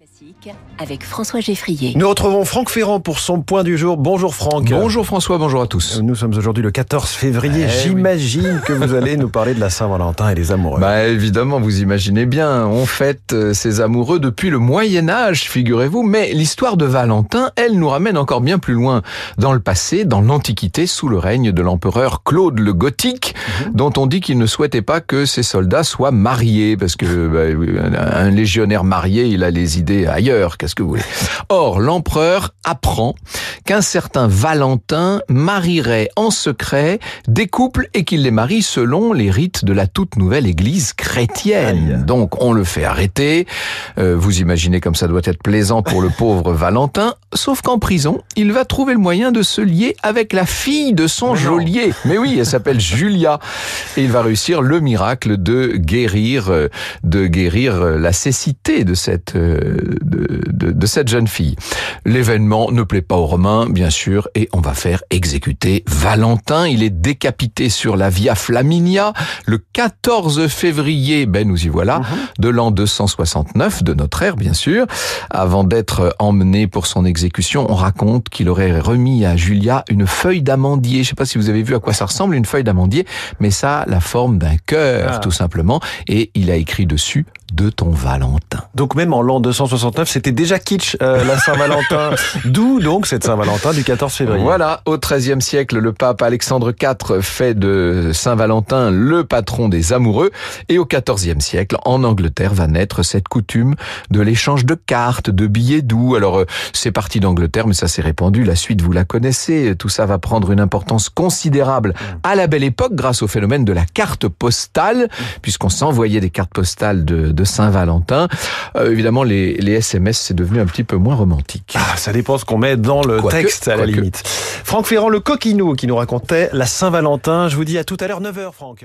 Classique avec François Geffrier. Nous retrouvons Franck Ferrand pour son point du jour. Bonjour Franck. Bonjour François, bonjour à tous. Nous sommes aujourd'hui le 14 février. Eh J'imagine que vous allez nous parler de la Saint-Valentin et des amoureux. Bah évidemment, vous imaginez bien, on fête euh, ces amoureux depuis le Moyen Âge, figurez-vous, mais l'histoire de Valentin, elle nous ramène encore bien plus loin dans le passé, dans l'Antiquité, sous le règne de l'empereur Claude le Gothique, Mhm. dont on dit qu'il ne souhaitait pas que ses soldats soient mariés, parce que bah, un légionnaire marié, il a les idées ailleurs, qu'est-ce que vous voulez. Or, l'empereur apprend qu'un certain Valentin marierait en secret des couples et qu'il les marie selon les rites de la toute nouvelle église chrétienne. Donc on le fait arrêter. Euh, vous imaginez comme ça doit être plaisant pour le pauvre Valentin. Sauf qu'en prison, il va trouver le moyen de se lier avec la fille de son Mais non. geôlier. Mais oui, elle s'appelle Julia. Et il va réussir le miracle de guérir, euh, de guérir euh, la cécité de cette, euh, de, de- de cette jeune fille. L'événement ne plaît pas aux Romains, bien sûr, et on va faire exécuter Valentin. Il est décapité sur la Via Flaminia le 14 février, ben nous y voilà, de l'an 269 de notre ère, bien sûr. Avant d'être emmené pour son exécution, on raconte qu'il aurait remis à Julia une feuille d'amandier. Je sais pas si vous avez vu à quoi ça ressemble, une feuille d'amandier, mais ça a la forme d'un cœur, Ah. tout simplement. Et il a écrit dessus de ton Valentin. Donc même en l'an 269, c'était déjà kitsch euh, la Saint-Valentin. D'où donc cette Saint-Valentin du 14 février. Voilà, au XIIIe siècle, le pape Alexandre IV fait de Saint-Valentin le patron des amoureux, et au XIVe siècle, en Angleterre, va naître cette coutume de l'échange de cartes, de billets doux. Alors, euh, c'est parti d'Angleterre, mais ça s'est répandu. La suite, vous la connaissez. Tout ça va prendre une importance considérable à la belle époque grâce au phénomène de la carte postale, puisqu'on s'envoyait des cartes postales de, de Saint-Valentin. Euh, évidemment, les, les SMS, c'est devenu un petit peu moins romantique. Ah, ça dépend ce qu'on met dans le Quoique, texte à la limite. Franck Ferrand, le coquinou qui nous racontait la Saint-Valentin. Je vous dis à tout à l'heure 9h Franck.